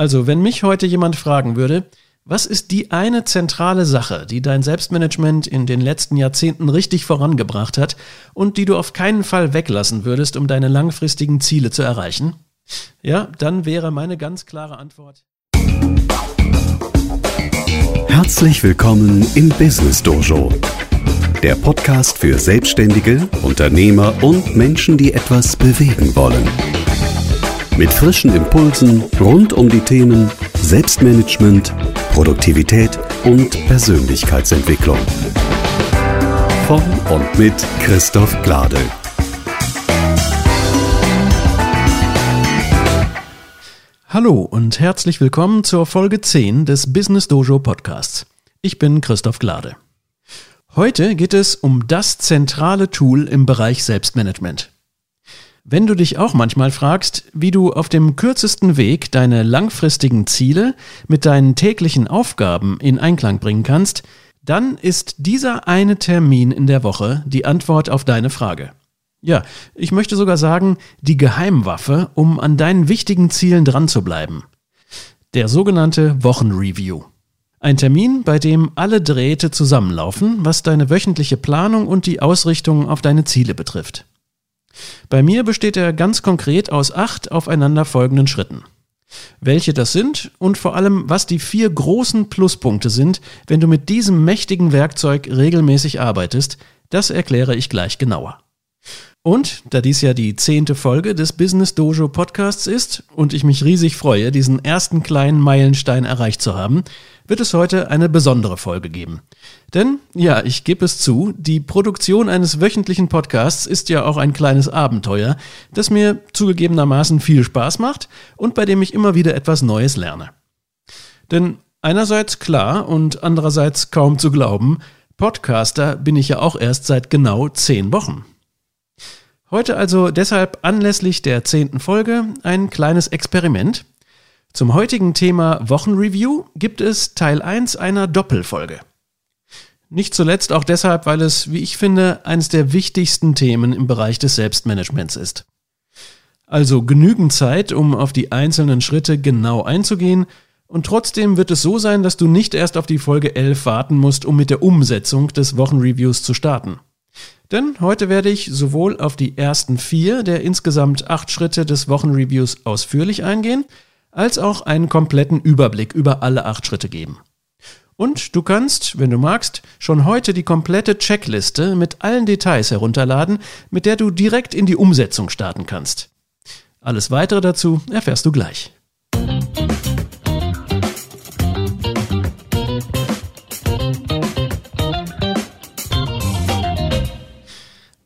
Also, wenn mich heute jemand fragen würde, was ist die eine zentrale Sache, die dein Selbstmanagement in den letzten Jahrzehnten richtig vorangebracht hat und die du auf keinen Fall weglassen würdest, um deine langfristigen Ziele zu erreichen? Ja, dann wäre meine ganz klare Antwort. Herzlich willkommen im Business Dojo, der Podcast für Selbstständige, Unternehmer und Menschen, die etwas bewegen wollen. Mit frischen Impulsen rund um die Themen Selbstmanagement, Produktivität und Persönlichkeitsentwicklung. Von und mit Christoph Glade. Hallo und herzlich willkommen zur Folge 10 des Business Dojo Podcasts. Ich bin Christoph Glade. Heute geht es um das zentrale Tool im Bereich Selbstmanagement. Wenn du dich auch manchmal fragst, wie du auf dem kürzesten Weg deine langfristigen Ziele mit deinen täglichen Aufgaben in Einklang bringen kannst, dann ist dieser eine Termin in der Woche die Antwort auf deine Frage. Ja, ich möchte sogar sagen, die Geheimwaffe, um an deinen wichtigen Zielen dran zu bleiben. Der sogenannte Wochenreview. Ein Termin, bei dem alle Drähte zusammenlaufen, was deine wöchentliche Planung und die Ausrichtung auf deine Ziele betrifft. Bei mir besteht er ganz konkret aus acht aufeinanderfolgenden Schritten. Welche das sind und vor allem, was die vier großen Pluspunkte sind, wenn du mit diesem mächtigen Werkzeug regelmäßig arbeitest, das erkläre ich gleich genauer. Und da dies ja die zehnte Folge des Business Dojo Podcasts ist und ich mich riesig freue, diesen ersten kleinen Meilenstein erreicht zu haben, wird es heute eine besondere Folge geben. Denn, ja, ich gebe es zu, die Produktion eines wöchentlichen Podcasts ist ja auch ein kleines Abenteuer, das mir zugegebenermaßen viel Spaß macht und bei dem ich immer wieder etwas Neues lerne. Denn einerseits klar und andererseits kaum zu glauben, Podcaster bin ich ja auch erst seit genau zehn Wochen. Heute also deshalb anlässlich der zehnten Folge ein kleines Experiment. Zum heutigen Thema Wochenreview gibt es Teil 1 einer Doppelfolge. Nicht zuletzt auch deshalb, weil es, wie ich finde, eines der wichtigsten Themen im Bereich des Selbstmanagements ist. Also genügend Zeit, um auf die einzelnen Schritte genau einzugehen, und trotzdem wird es so sein, dass du nicht erst auf die Folge 11 warten musst, um mit der Umsetzung des Wochenreviews zu starten. Denn heute werde ich sowohl auf die ersten vier der insgesamt acht Schritte des Wochenreviews ausführlich eingehen, als auch einen kompletten Überblick über alle acht Schritte geben. Und du kannst, wenn du magst, schon heute die komplette Checkliste mit allen Details herunterladen, mit der du direkt in die Umsetzung starten kannst. Alles weitere dazu erfährst du gleich.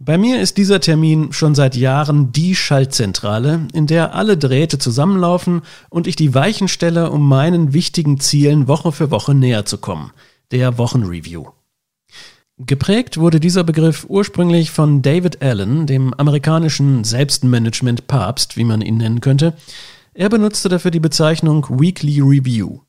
Bei mir ist dieser Termin schon seit Jahren die Schaltzentrale, in der alle Drähte zusammenlaufen und ich die Weichen stelle, um meinen wichtigen Zielen Woche für Woche näher zu kommen. Der Wochenreview. Geprägt wurde dieser Begriff ursprünglich von David Allen, dem amerikanischen Selbstmanagement-Papst, wie man ihn nennen könnte. Er benutzte dafür die Bezeichnung Weekly Review.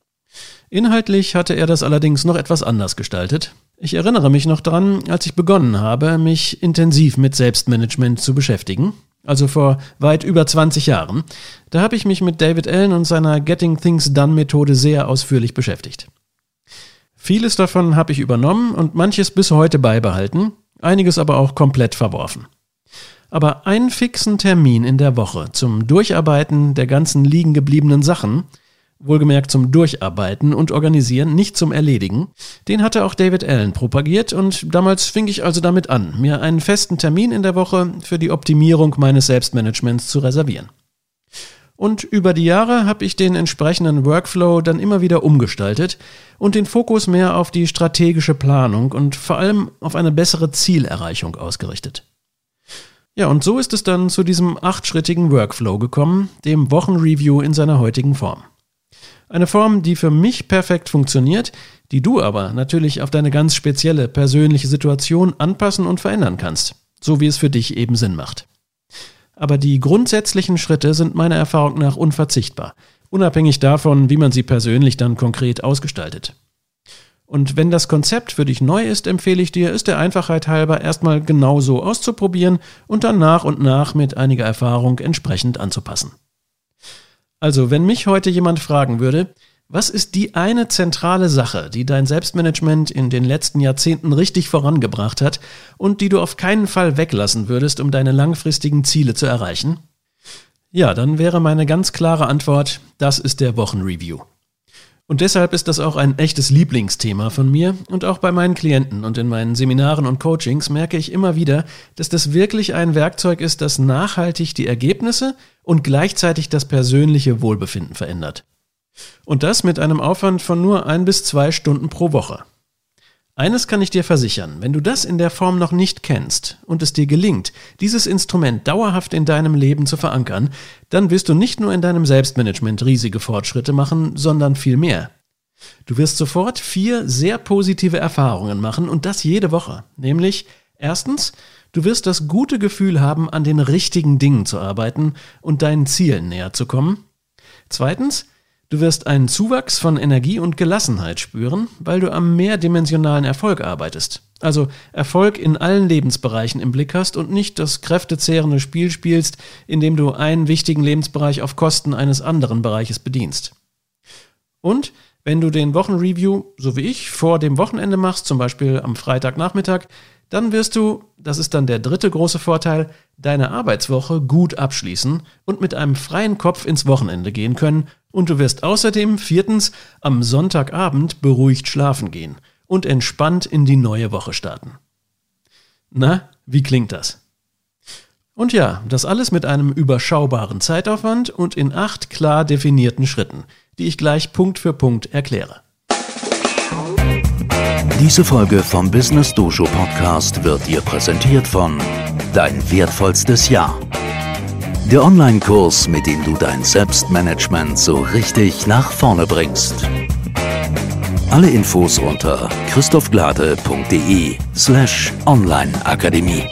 Inhaltlich hatte er das allerdings noch etwas anders gestaltet. Ich erinnere mich noch dran, als ich begonnen habe, mich intensiv mit Selbstmanagement zu beschäftigen, also vor weit über 20 Jahren. Da habe ich mich mit David Allen und seiner Getting Things Done Methode sehr ausführlich beschäftigt. Vieles davon habe ich übernommen und manches bis heute beibehalten, einiges aber auch komplett verworfen. Aber einen fixen Termin in der Woche zum Durcharbeiten der ganzen liegen gebliebenen Sachen wohlgemerkt zum Durcharbeiten und Organisieren, nicht zum Erledigen. Den hatte auch David Allen propagiert und damals fing ich also damit an, mir einen festen Termin in der Woche für die Optimierung meines Selbstmanagements zu reservieren. Und über die Jahre habe ich den entsprechenden Workflow dann immer wieder umgestaltet und den Fokus mehr auf die strategische Planung und vor allem auf eine bessere Zielerreichung ausgerichtet. Ja, und so ist es dann zu diesem achtschrittigen Workflow gekommen, dem Wochenreview in seiner heutigen Form. Eine Form, die für mich perfekt funktioniert, die du aber natürlich auf deine ganz spezielle persönliche Situation anpassen und verändern kannst, so wie es für dich eben Sinn macht. Aber die grundsätzlichen Schritte sind meiner Erfahrung nach unverzichtbar, unabhängig davon, wie man sie persönlich dann konkret ausgestaltet. Und wenn das Konzept für dich neu ist, empfehle ich dir, es der Einfachheit halber erstmal genau so auszuprobieren und dann nach und nach mit einiger Erfahrung entsprechend anzupassen. Also, wenn mich heute jemand fragen würde, was ist die eine zentrale Sache, die dein Selbstmanagement in den letzten Jahrzehnten richtig vorangebracht hat und die du auf keinen Fall weglassen würdest, um deine langfristigen Ziele zu erreichen? Ja, dann wäre meine ganz klare Antwort, das ist der Wochenreview. Und deshalb ist das auch ein echtes Lieblingsthema von mir und auch bei meinen Klienten und in meinen Seminaren und Coachings merke ich immer wieder, dass das wirklich ein Werkzeug ist, das nachhaltig die Ergebnisse und gleichzeitig das persönliche Wohlbefinden verändert. Und das mit einem Aufwand von nur ein bis zwei Stunden pro Woche. Eines kann ich dir versichern, wenn du das in der Form noch nicht kennst und es dir gelingt, dieses Instrument dauerhaft in deinem Leben zu verankern, dann wirst du nicht nur in deinem Selbstmanagement riesige Fortschritte machen, sondern viel mehr. Du wirst sofort vier sehr positive Erfahrungen machen und das jede Woche. Nämlich erstens, du wirst das gute Gefühl haben, an den richtigen Dingen zu arbeiten und deinen Zielen näher zu kommen. Zweitens, Du wirst einen Zuwachs von Energie und Gelassenheit spüren, weil du am mehrdimensionalen Erfolg arbeitest. Also Erfolg in allen Lebensbereichen im Blick hast und nicht das kräftezehrende Spiel spielst, in dem du einen wichtigen Lebensbereich auf Kosten eines anderen Bereiches bedienst. Und wenn du den Wochenreview, so wie ich, vor dem Wochenende machst, zum Beispiel am Freitagnachmittag, dann wirst du, das ist dann der dritte große Vorteil, deine Arbeitswoche gut abschließen und mit einem freien Kopf ins Wochenende gehen können und du wirst außerdem viertens am Sonntagabend beruhigt schlafen gehen und entspannt in die neue Woche starten. Na, wie klingt das? Und ja, das alles mit einem überschaubaren Zeitaufwand und in acht klar definierten Schritten, die ich gleich Punkt für Punkt erkläre. Diese Folge vom Business Dojo Podcast wird dir präsentiert von Dein wertvollstes Jahr. Der Online-Kurs, mit dem du dein Selbstmanagement so richtig nach vorne bringst. Alle Infos unter christophglade.de slash onlineakademie.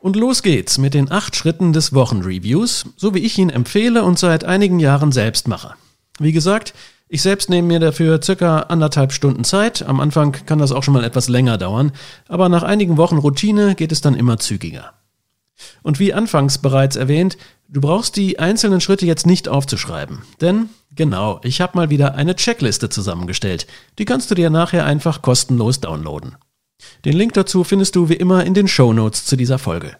Und los geht's mit den acht Schritten des Wochenreviews, so wie ich ihn empfehle und seit einigen Jahren selbst mache. Wie gesagt, ich selbst nehme mir dafür circa anderthalb Stunden Zeit. Am Anfang kann das auch schon mal etwas länger dauern, aber nach einigen Wochen Routine geht es dann immer zügiger. Und wie anfangs bereits erwähnt, du brauchst die einzelnen Schritte jetzt nicht aufzuschreiben, denn genau, ich habe mal wieder eine Checkliste zusammengestellt. Die kannst du dir nachher einfach kostenlos downloaden. Den Link dazu findest du wie immer in den Show Notes zu dieser Folge.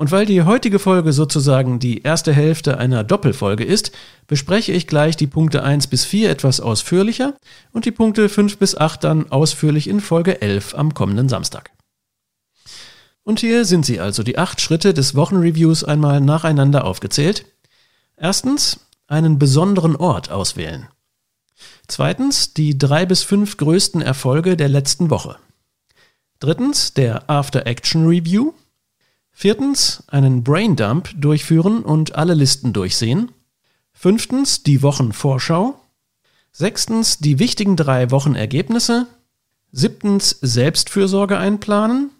Und weil die heutige Folge sozusagen die erste Hälfte einer Doppelfolge ist, bespreche ich gleich die Punkte 1 bis 4 etwas ausführlicher und die Punkte 5 bis 8 dann ausführlich in Folge 11 am kommenden Samstag. Und hier sind sie also, die acht Schritte des Wochenreviews einmal nacheinander aufgezählt. Erstens, einen besonderen Ort auswählen. Zweitens, die drei bis fünf größten Erfolge der letzten Woche. Drittens, der After Action Review. Viertens, einen Braindump durchführen und alle Listen durchsehen. Fünftens, die Wochenvorschau. Sechstens, die wichtigen drei Wochenergebnisse. Siebtens, Selbstfürsorge einplanen.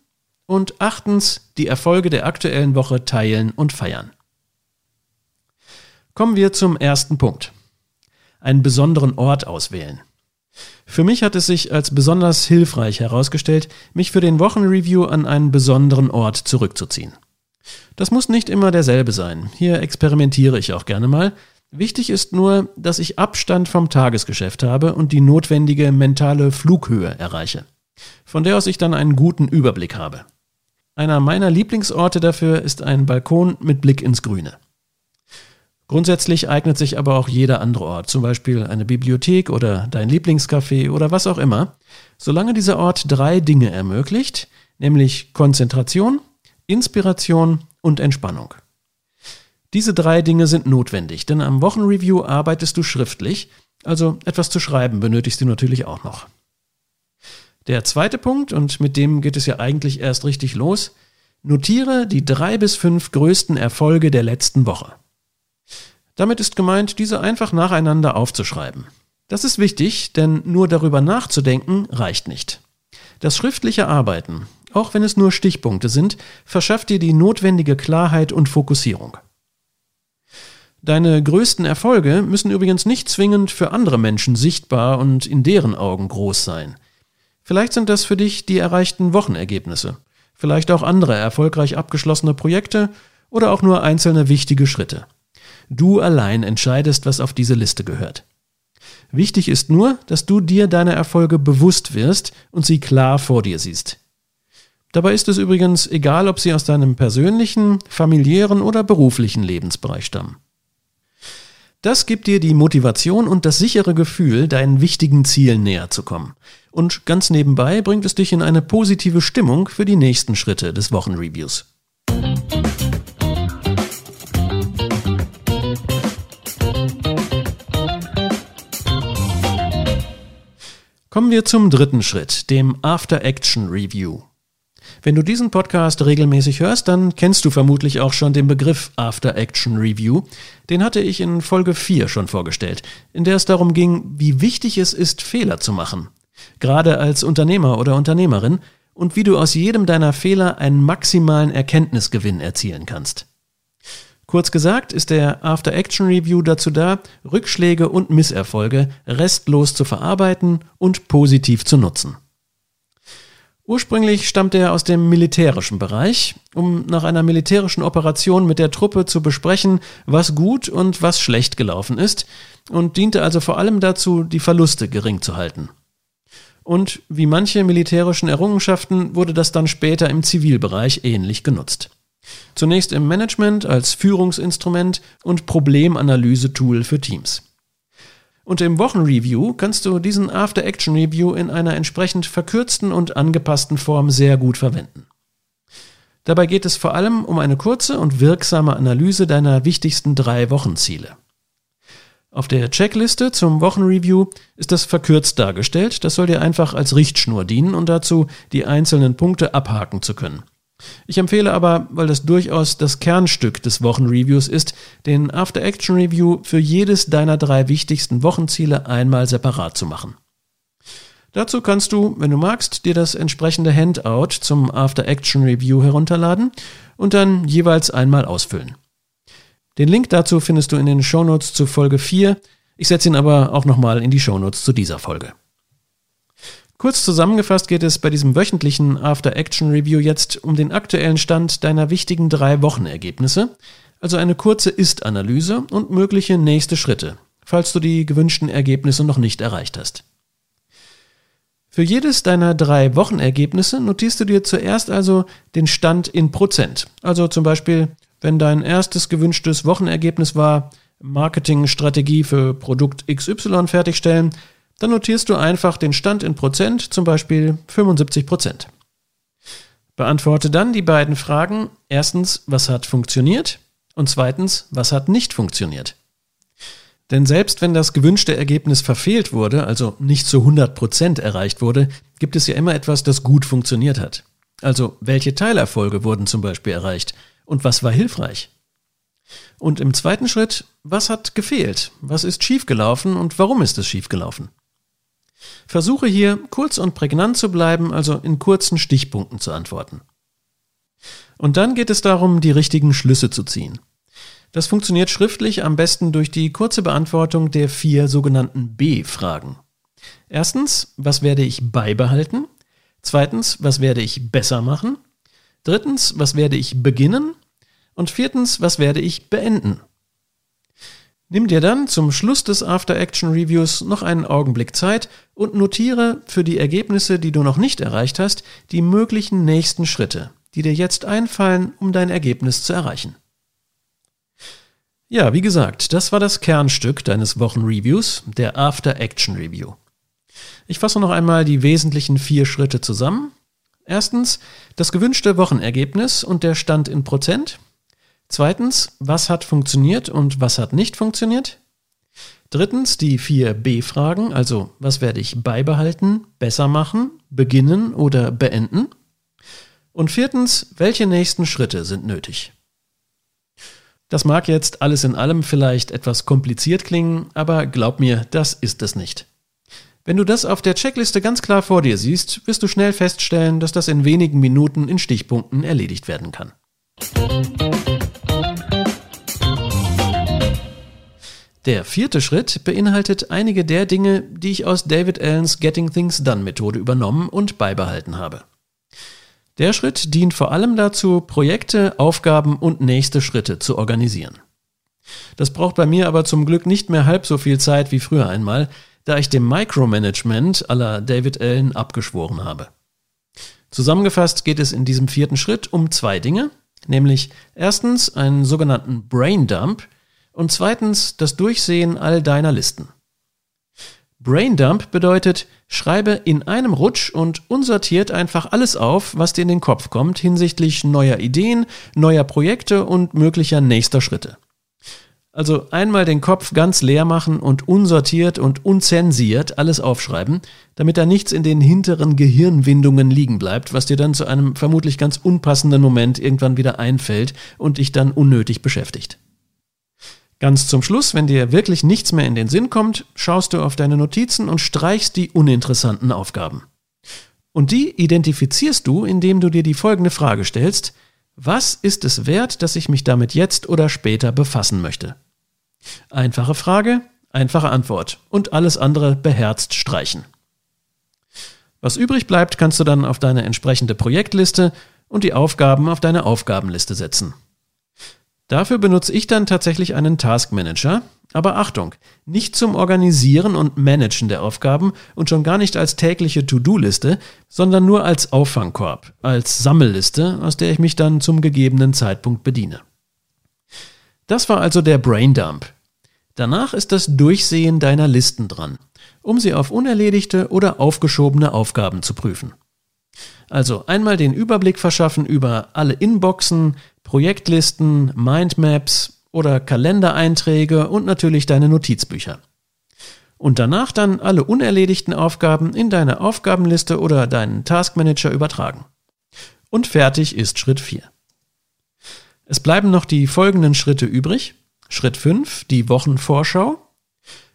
Und achtens, die Erfolge der aktuellen Woche teilen und feiern. Kommen wir zum ersten Punkt. Einen besonderen Ort auswählen. Für mich hat es sich als besonders hilfreich herausgestellt, mich für den Wochenreview an einen besonderen Ort zurückzuziehen. Das muss nicht immer derselbe sein. Hier experimentiere ich auch gerne mal. Wichtig ist nur, dass ich Abstand vom Tagesgeschäft habe und die notwendige mentale Flughöhe erreiche, von der aus ich dann einen guten Überblick habe. Einer meiner Lieblingsorte dafür ist ein Balkon mit Blick ins Grüne. Grundsätzlich eignet sich aber auch jeder andere Ort, zum Beispiel eine Bibliothek oder dein Lieblingscafé oder was auch immer, solange dieser Ort drei Dinge ermöglicht, nämlich Konzentration, Inspiration und Entspannung. Diese drei Dinge sind notwendig, denn am Wochenreview arbeitest du schriftlich, also etwas zu schreiben benötigst du natürlich auch noch. Der zweite Punkt, und mit dem geht es ja eigentlich erst richtig los, notiere die drei bis fünf größten Erfolge der letzten Woche. Damit ist gemeint, diese einfach nacheinander aufzuschreiben. Das ist wichtig, denn nur darüber nachzudenken reicht nicht. Das schriftliche Arbeiten, auch wenn es nur Stichpunkte sind, verschafft dir die notwendige Klarheit und Fokussierung. Deine größten Erfolge müssen übrigens nicht zwingend für andere Menschen sichtbar und in deren Augen groß sein. Vielleicht sind das für dich die erreichten Wochenergebnisse, vielleicht auch andere erfolgreich abgeschlossene Projekte oder auch nur einzelne wichtige Schritte. Du allein entscheidest, was auf diese Liste gehört. Wichtig ist nur, dass du dir deiner Erfolge bewusst wirst und sie klar vor dir siehst. Dabei ist es übrigens egal, ob sie aus deinem persönlichen, familiären oder beruflichen Lebensbereich stammen. Das gibt dir die Motivation und das sichere Gefühl, deinen wichtigen Zielen näher zu kommen. Und ganz nebenbei bringt es dich in eine positive Stimmung für die nächsten Schritte des Wochenreviews. Kommen wir zum dritten Schritt, dem After Action Review. Wenn du diesen Podcast regelmäßig hörst, dann kennst du vermutlich auch schon den Begriff After Action Review. Den hatte ich in Folge 4 schon vorgestellt, in der es darum ging, wie wichtig es ist, Fehler zu machen. Gerade als Unternehmer oder Unternehmerin und wie du aus jedem deiner Fehler einen maximalen Erkenntnisgewinn erzielen kannst. Kurz gesagt ist der After Action Review dazu da, Rückschläge und Misserfolge restlos zu verarbeiten und positiv zu nutzen. Ursprünglich stammt er aus dem militärischen Bereich, um nach einer militärischen Operation mit der Truppe zu besprechen, was gut und was schlecht gelaufen ist, und diente also vor allem dazu, die Verluste gering zu halten. Und wie manche militärischen Errungenschaften wurde das dann später im Zivilbereich ähnlich genutzt. Zunächst im Management als Führungsinstrument und Problemanalyse-Tool für Teams. Und im Wochenreview kannst du diesen After-Action-Review in einer entsprechend verkürzten und angepassten Form sehr gut verwenden. Dabei geht es vor allem um eine kurze und wirksame Analyse deiner wichtigsten drei Wochenziele. Auf der Checkliste zum Wochenreview ist das verkürzt dargestellt. Das soll dir einfach als Richtschnur dienen und dazu die einzelnen Punkte abhaken zu können. Ich empfehle aber, weil das durchaus das Kernstück des Wochenreviews ist, den After Action Review für jedes deiner drei wichtigsten Wochenziele einmal separat zu machen. Dazu kannst du, wenn du magst, dir das entsprechende Handout zum After Action Review herunterladen und dann jeweils einmal ausfüllen. Den Link dazu findest du in den Shownotes zu Folge 4. Ich setze ihn aber auch nochmal in die Shownotes zu dieser Folge. Kurz zusammengefasst geht es bei diesem wöchentlichen After Action Review jetzt um den aktuellen Stand deiner wichtigen drei Wochenergebnisse, also eine kurze Ist-Analyse und mögliche nächste Schritte, falls du die gewünschten Ergebnisse noch nicht erreicht hast. Für jedes deiner drei Wochenergebnisse notierst du dir zuerst also den Stand in Prozent. Also zum Beispiel, wenn dein erstes gewünschtes Wochenergebnis war, Marketingstrategie für Produkt XY fertigstellen, dann notierst du einfach den Stand in Prozent, zum Beispiel 75 Prozent. Beantworte dann die beiden Fragen. Erstens, was hat funktioniert? Und zweitens, was hat nicht funktioniert? Denn selbst wenn das gewünschte Ergebnis verfehlt wurde, also nicht zu 100 Prozent erreicht wurde, gibt es ja immer etwas, das gut funktioniert hat. Also welche Teilerfolge wurden zum Beispiel erreicht und was war hilfreich? Und im zweiten Schritt, was hat gefehlt? Was ist schiefgelaufen und warum ist es schiefgelaufen? Versuche hier kurz und prägnant zu bleiben, also in kurzen Stichpunkten zu antworten. Und dann geht es darum, die richtigen Schlüsse zu ziehen. Das funktioniert schriftlich am besten durch die kurze Beantwortung der vier sogenannten B-Fragen. Erstens, was werde ich beibehalten? Zweitens, was werde ich besser machen? Drittens, was werde ich beginnen? Und viertens, was werde ich beenden? Nimm dir dann zum Schluss des After Action Reviews noch einen Augenblick Zeit und notiere für die Ergebnisse, die du noch nicht erreicht hast, die möglichen nächsten Schritte, die dir jetzt einfallen, um dein Ergebnis zu erreichen. Ja, wie gesagt, das war das Kernstück deines Wochenreviews, der After Action Review. Ich fasse noch einmal die wesentlichen vier Schritte zusammen. Erstens das gewünschte Wochenergebnis und der Stand in Prozent. Zweitens, was hat funktioniert und was hat nicht funktioniert? Drittens, die vier B-Fragen, also was werde ich beibehalten, besser machen, beginnen oder beenden? Und viertens, welche nächsten Schritte sind nötig? Das mag jetzt alles in allem vielleicht etwas kompliziert klingen, aber glaub mir, das ist es nicht. Wenn du das auf der Checkliste ganz klar vor dir siehst, wirst du schnell feststellen, dass das in wenigen Minuten in Stichpunkten erledigt werden kann. Der vierte Schritt beinhaltet einige der Dinge, die ich aus David Allens Getting Things Done Methode übernommen und beibehalten habe. Der Schritt dient vor allem dazu, Projekte, Aufgaben und nächste Schritte zu organisieren. Das braucht bei mir aber zum Glück nicht mehr halb so viel Zeit wie früher einmal, da ich dem Micromanagement aller David Allen abgeschworen habe. Zusammengefasst geht es in diesem vierten Schritt um zwei Dinge, nämlich erstens einen sogenannten Brain Dump und zweitens das Durchsehen all deiner Listen. Braindump bedeutet, schreibe in einem Rutsch und unsortiert einfach alles auf, was dir in den Kopf kommt hinsichtlich neuer Ideen, neuer Projekte und möglicher nächster Schritte. Also einmal den Kopf ganz leer machen und unsortiert und unzensiert alles aufschreiben, damit da nichts in den hinteren Gehirnwindungen liegen bleibt, was dir dann zu einem vermutlich ganz unpassenden Moment irgendwann wieder einfällt und dich dann unnötig beschäftigt. Ganz zum Schluss, wenn dir wirklich nichts mehr in den Sinn kommt, schaust du auf deine Notizen und streichst die uninteressanten Aufgaben. Und die identifizierst du, indem du dir die folgende Frage stellst, was ist es wert, dass ich mich damit jetzt oder später befassen möchte? Einfache Frage, einfache Antwort und alles andere beherzt streichen. Was übrig bleibt, kannst du dann auf deine entsprechende Projektliste und die Aufgaben auf deine Aufgabenliste setzen. Dafür benutze ich dann tatsächlich einen Task Manager. Aber Achtung, nicht zum Organisieren und Managen der Aufgaben und schon gar nicht als tägliche To-Do-Liste, sondern nur als Auffangkorb, als Sammelliste, aus der ich mich dann zum gegebenen Zeitpunkt bediene. Das war also der Braindump. Danach ist das Durchsehen deiner Listen dran, um sie auf unerledigte oder aufgeschobene Aufgaben zu prüfen. Also einmal den Überblick verschaffen über alle Inboxen, Projektlisten, Mindmaps oder Kalendereinträge und natürlich deine Notizbücher. Und danach dann alle unerledigten Aufgaben in deine Aufgabenliste oder deinen Taskmanager übertragen. Und fertig ist Schritt 4. Es bleiben noch die folgenden Schritte übrig. Schritt 5, die Wochenvorschau.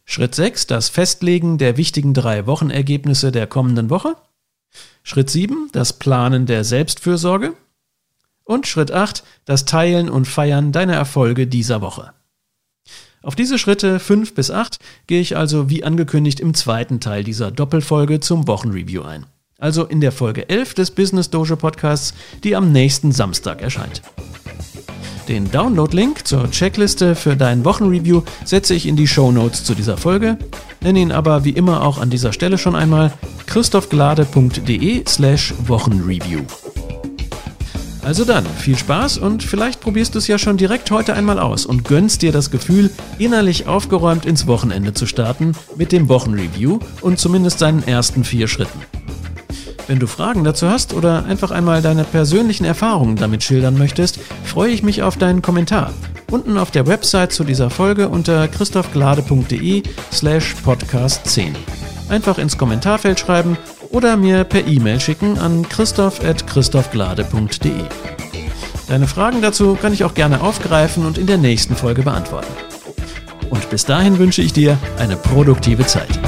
Schritt 6, das Festlegen der wichtigen drei Wochenergebnisse der kommenden Woche. Schritt 7, das Planen der Selbstfürsorge. Und Schritt 8, das Teilen und Feiern deiner Erfolge dieser Woche. Auf diese Schritte 5 bis 8 gehe ich also wie angekündigt im zweiten Teil dieser Doppelfolge zum Wochenreview ein. Also in der Folge 11 des Business Dojo Podcasts, die am nächsten Samstag erscheint. Den Download-Link zur Checkliste für dein Wochenreview setze ich in die Show Notes zu dieser Folge, nenne ihn aber wie immer auch an dieser Stelle schon einmal christophglade.de slash Wochenreview. Also dann, viel Spaß und vielleicht probierst du es ja schon direkt heute einmal aus und gönnst dir das Gefühl, innerlich aufgeräumt ins Wochenende zu starten mit dem Wochenreview und zumindest seinen ersten vier Schritten. Wenn du Fragen dazu hast oder einfach einmal deine persönlichen Erfahrungen damit schildern möchtest, freue ich mich auf deinen Kommentar. Unten auf der Website zu dieser Folge unter christophglade.de slash podcast 10. Einfach ins Kommentarfeld schreiben oder mir per E-Mail schicken an christoph.christophglade.de. Deine Fragen dazu kann ich auch gerne aufgreifen und in der nächsten Folge beantworten. Und bis dahin wünsche ich dir eine produktive Zeit.